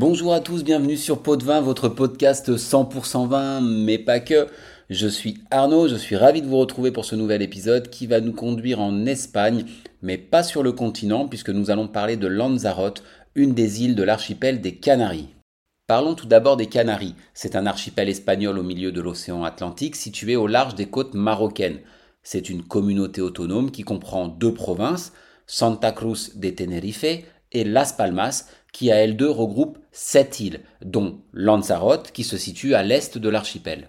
Bonjour à tous, bienvenue sur Pot de Vin, votre podcast 100% vin, mais pas que. Je suis Arnaud, je suis ravi de vous retrouver pour ce nouvel épisode qui va nous conduire en Espagne, mais pas sur le continent, puisque nous allons parler de Lanzarote, une des îles de l'archipel des Canaries. Parlons tout d'abord des Canaries. C'est un archipel espagnol au milieu de l'océan Atlantique, situé au large des côtes marocaines. C'est une communauté autonome qui comprend deux provinces, Santa Cruz de Tenerife et Las Palmas, qui à elles deux regroupe sept îles, dont Lanzarote qui se situe à l'est de l'archipel.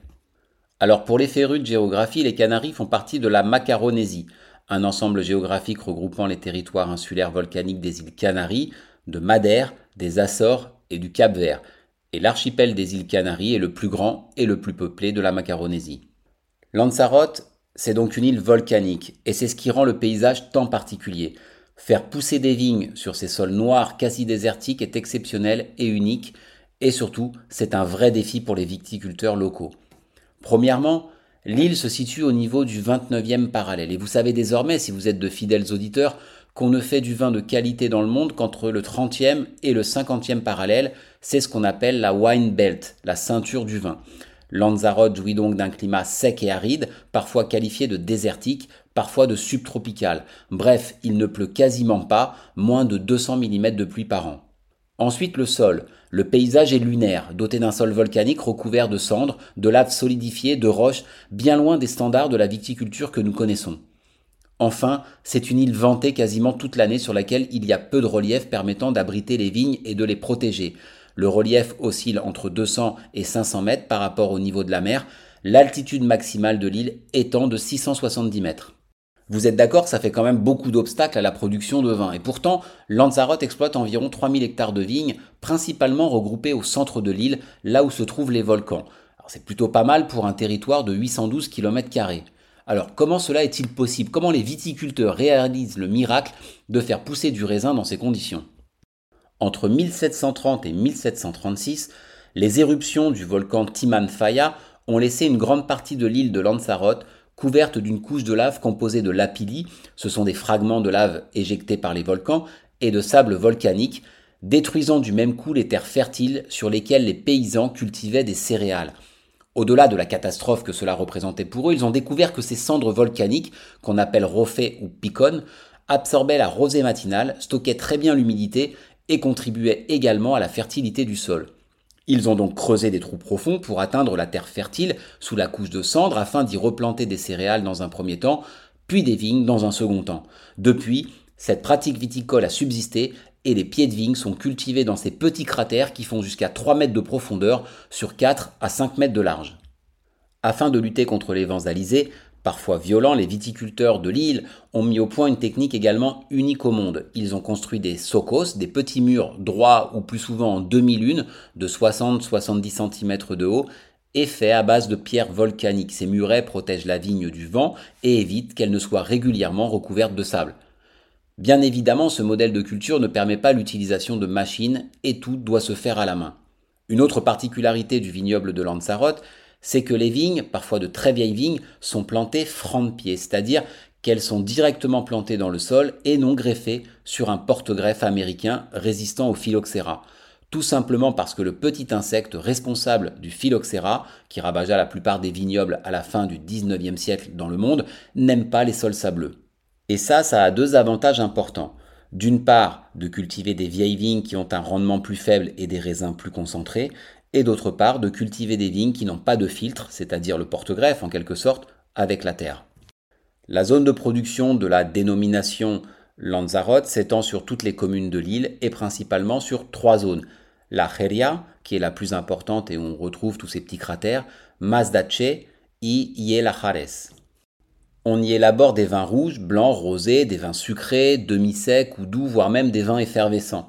Alors pour les férus de géographie, les Canaries font partie de la Macaronésie, un ensemble géographique regroupant les territoires insulaires volcaniques des îles Canaries, de Madère, des Açores et du Cap-Vert. Et l'archipel des îles Canaries est le plus grand et le plus peuplé de la Macaronésie. Lanzarote, c'est donc une île volcanique, et c'est ce qui rend le paysage tant particulier. Faire pousser des vignes sur ces sols noirs quasi désertiques est exceptionnel et unique, et surtout, c'est un vrai défi pour les viticulteurs locaux. Premièrement, l'île se situe au niveau du 29e parallèle, et vous savez désormais, si vous êtes de fidèles auditeurs, qu'on ne fait du vin de qualité dans le monde qu'entre le 30e et le 50e parallèle, c'est ce qu'on appelle la wine belt, la ceinture du vin. Lanzarote jouit donc d'un climat sec et aride, parfois qualifié de désertique, parfois de subtropical. Bref, il ne pleut quasiment pas, moins de 200 mm de pluie par an. Ensuite le sol. Le paysage est lunaire, doté d'un sol volcanique recouvert de cendres, de laves solidifiées, de roches, bien loin des standards de la viticulture que nous connaissons. Enfin, c'est une île vantée quasiment toute l'année sur laquelle il y a peu de relief permettant d'abriter les vignes et de les protéger. Le relief oscille entre 200 et 500 mètres par rapport au niveau de la mer, l'altitude maximale de l'île étant de 670 mètres. Vous êtes d'accord, ça fait quand même beaucoup d'obstacles à la production de vin. Et pourtant, Lanzarote exploite environ 3000 hectares de vignes, principalement regroupés au centre de l'île, là où se trouvent les volcans. C'est plutôt pas mal pour un territoire de 812 km. Alors comment cela est-il possible? Comment les viticulteurs réalisent le miracle de faire pousser du raisin dans ces conditions? Entre 1730 et 1736, les éruptions du volcan Timanfaya ont laissé une grande partie de l'île de Lanzarote couverte d'une couche de lave composée de lapilli, ce sont des fragments de lave éjectés par les volcans, et de sable volcanique, détruisant du même coup les terres fertiles sur lesquelles les paysans cultivaient des céréales. Au-delà de la catastrophe que cela représentait pour eux, ils ont découvert que ces cendres volcaniques, qu'on appelle rofé ou picone, absorbaient la rosée matinale, stockaient très bien l'humidité et contribuaient également à la fertilité du sol. Ils ont donc creusé des trous profonds pour atteindre la terre fertile sous la couche de cendres afin d'y replanter des céréales dans un premier temps, puis des vignes dans un second temps. Depuis, cette pratique viticole a subsisté et les pieds de vignes sont cultivés dans ces petits cratères qui font jusqu'à 3 mètres de profondeur sur 4 à 5 mètres de large. Afin de lutter contre les vents alizés, Parfois violents, les viticulteurs de l'île ont mis au point une technique également unique au monde. Ils ont construit des socos, des petits murs droits ou plus souvent en demi-lune de 60-70 cm de haut et faits à base de pierres volcaniques. Ces murets protègent la vigne du vent et évitent qu'elle ne soit régulièrement recouverte de sable. Bien évidemment, ce modèle de culture ne permet pas l'utilisation de machines et tout doit se faire à la main. Une autre particularité du vignoble de Lanzarote, c'est que les vignes, parfois de très vieilles vignes, sont plantées franc de pied, c'est-à-dire qu'elles sont directement plantées dans le sol et non greffées sur un porte-greffe américain résistant au phylloxéra. Tout simplement parce que le petit insecte responsable du phylloxéra, qui rabagea la plupart des vignobles à la fin du 19e siècle dans le monde, n'aime pas les sols sableux. Et ça, ça a deux avantages importants. D'une part, de cultiver des vieilles vignes qui ont un rendement plus faible et des raisins plus concentrés, et d'autre part de cultiver des vignes qui n'ont pas de filtre, c'est-à-dire le porte-greffe en quelque sorte, avec la terre. La zone de production de la dénomination Lanzarote s'étend sur toutes les communes de l'île et principalement sur trois zones. La Jeria, qui est la plus importante et où on retrouve tous ces petits cratères, Mazdache et Yelajares. On y élabore des vins rouges, blancs, rosés, des vins sucrés, demi-secs ou doux, voire même des vins effervescents.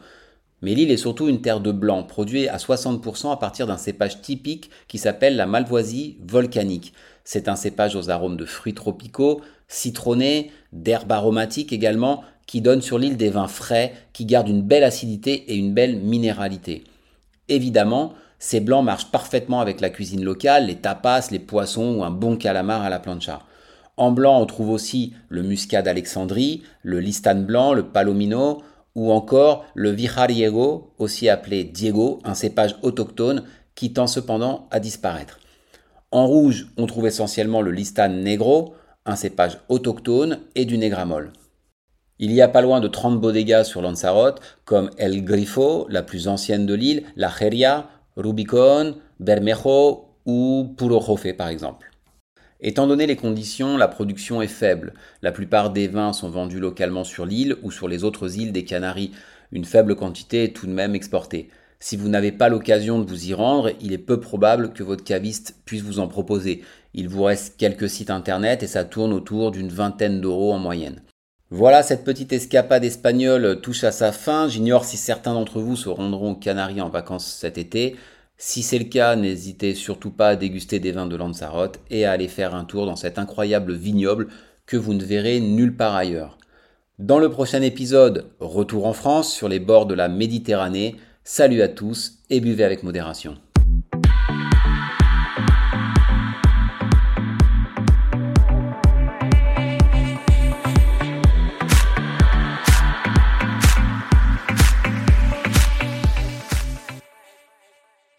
Mais l'île est surtout une terre de blanc, produit à 60% à partir d'un cépage typique qui s'appelle la malvoisie volcanique. C'est un cépage aux arômes de fruits tropicaux, citronnés, d'herbes aromatiques également, qui donne sur l'île des vins frais, qui gardent une belle acidité et une belle minéralité. Évidemment, ces blancs marchent parfaitement avec la cuisine locale, les tapas, les poissons ou un bon calamar à la plancha. En blanc, on trouve aussi le muscat d'Alexandrie, le listan blanc, le palomino, ou encore le Vijariego, aussi appelé Diego, un cépage autochtone qui tend cependant à disparaître. En rouge, on trouve essentiellement le Listan negro, un cépage autochtone, et du Negramol. Il y a pas loin de 30 bodegas sur Lanzarote, comme El Grifo, la plus ancienne de l'île, La Jeria, Rubicon, Bermejo ou Puro Jofe par exemple. Étant donné les conditions, la production est faible. La plupart des vins sont vendus localement sur l'île ou sur les autres îles des Canaries. Une faible quantité est tout de même exportée. Si vous n'avez pas l'occasion de vous y rendre, il est peu probable que votre caviste puisse vous en proposer. Il vous reste quelques sites internet et ça tourne autour d'une vingtaine d'euros en moyenne. Voilà, cette petite escapade espagnole touche à sa fin. J'ignore si certains d'entre vous se rendront aux Canaries en vacances cet été. Si c'est le cas, n'hésitez surtout pas à déguster des vins de Lanzarote et à aller faire un tour dans cet incroyable vignoble que vous ne verrez nulle part ailleurs. Dans le prochain épisode, retour en France sur les bords de la Méditerranée. Salut à tous et buvez avec modération.